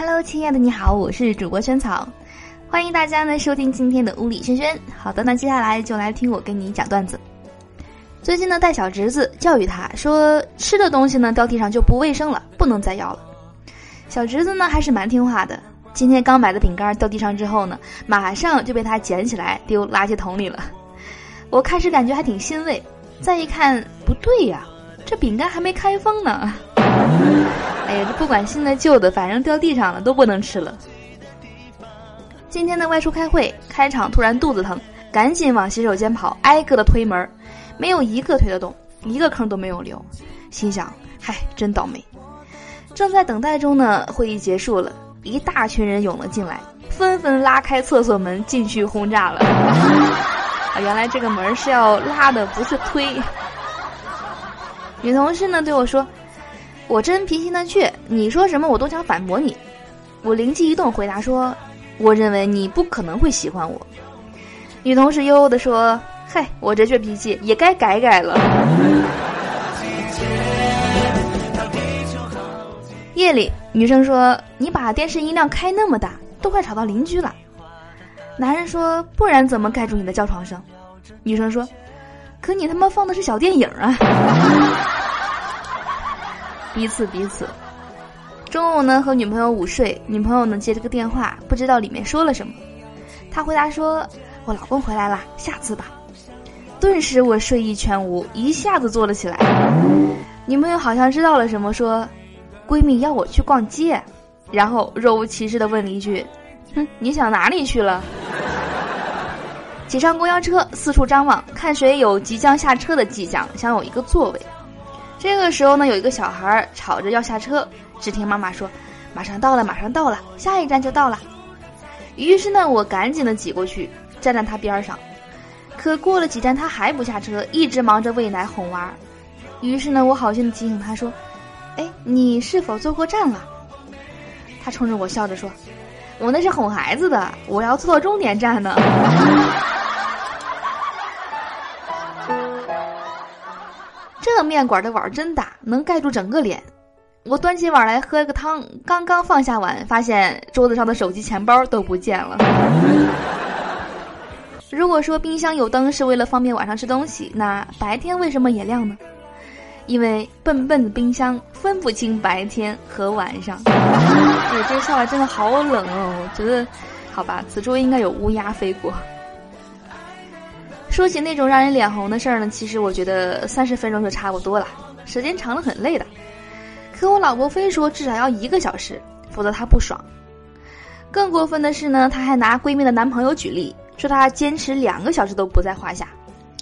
Hello，亲爱的，你好，我是主播萱草，欢迎大家呢收听今天的屋里轩轩。好的，那接下来就来听我跟你讲段子。最近呢带小侄子教育他说，吃的东西呢掉地上就不卫生了，不能再要了。小侄子呢还是蛮听话的，今天刚买的饼干掉地上之后呢，马上就被他捡起来丢垃圾桶里了。我开始感觉还挺欣慰，再一看不对呀，这饼干还没开封呢。哎呀，这不管新的旧的，反正掉地上了都不能吃了。今天的外出开会，开场突然肚子疼，赶紧往洗手间跑，挨个的推门，没有一个推得动，一个坑都没有留。心想，嗨，真倒霉。正在等待中呢，会议结束了，一大群人涌了进来，纷纷拉开厕所门进去轰炸了。啊，原来这个门是要拉的，不是推。女同事呢对我说。我真脾气呢倔，你说什么我都想反驳你。我灵机一动回答说：“我认为你不可能会喜欢我。”女同事悠悠的说：“嗨，我这倔脾气也该改改了。”夜里，女生说：“你把电视音量开那么大，都快吵到邻居了。”男人说：“不然怎么盖住你的叫床声？”女生说：“可你他妈放的是小电影啊！”彼此彼此。中午呢，和女朋友午睡，女朋友呢接这个电话，不知道里面说了什么。他回答说：“我老公回来了，下次吧。”顿时我睡意全无，一下子坐了起来。女朋友好像知道了什么，说：“闺蜜要我去逛街。”然后若无其事的问了一句：“哼，你想哪里去了？”挤上公交车，四处张望，看谁有即将下车的迹象，想有一个座位。这个时候呢，有一个小孩吵着要下车，只听妈妈说：“马上到了，马上到了，下一站就到了。”于是呢，我赶紧的挤过去，站在他边上。可过了几站，他还不下车，一直忙着喂奶哄娃。于是呢，我好心的提醒他说：“哎，你是否坐过站了？”他冲着我笑着说：“我那是哄孩子的，我要坐到终点站呢。” 面馆的碗真大，能盖住整个脸。我端起碗来喝个汤，刚刚放下碗，发现桌子上的手机、钱包都不见了。如果说冰箱有灯是为了方便晚上吃东西，那白天为什么也亮呢？因为笨笨的冰箱分不清白天和晚上。对，这个笑话真的好冷哦！我觉得，好吧，此处应该有乌鸦飞过。说起那种让人脸红的事儿呢，其实我觉得三十分钟就差不多了，时间长了很累的。可我老婆非说至少要一个小时，否则她不爽。更过分的是呢，她还拿闺蜜的男朋友举例，说她坚持两个小时都不在话下。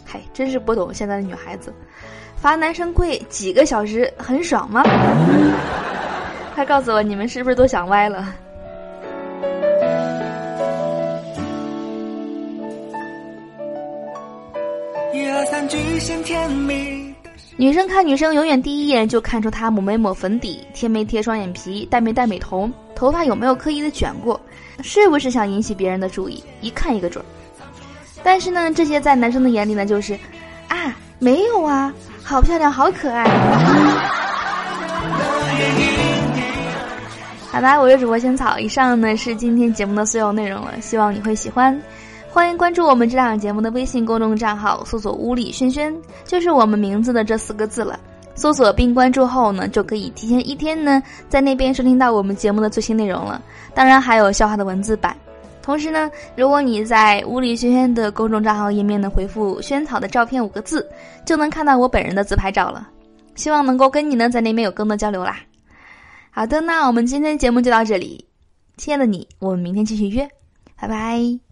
嗨，真是不懂现在的女孩子，罚男生跪几个小时很爽吗？快告诉我，你们是不是都想歪了？女生看女生，永远第一眼就看出她抹没抹粉底，贴没贴双眼皮，戴没戴美瞳，头发有没有刻意的卷过，是不是想引起别人的注意，一看一个准。但是呢，这些在男生的眼里呢，就是啊，没有啊，好漂亮，好可爱。好的，我是主播仙草，以上呢是今天节目的所有内容了，希望你会喜欢。欢迎关注我们这档节目的微信公众账号，搜索“屋里轩轩”，就是我们名字的这四个字了。搜索并关注后呢，就可以提前一天呢，在那边收听到我们节目的最新内容了。当然还有笑话的文字版。同时呢，如果你在“屋里轩轩”的公众账号页面呢，回复“萱草的照片”五个字，就能看到我本人的自拍照了。希望能够跟你呢，在那边有更多交流啦。好的，那我们今天节目就到这里，亲爱的你，我们明天继续约，拜拜。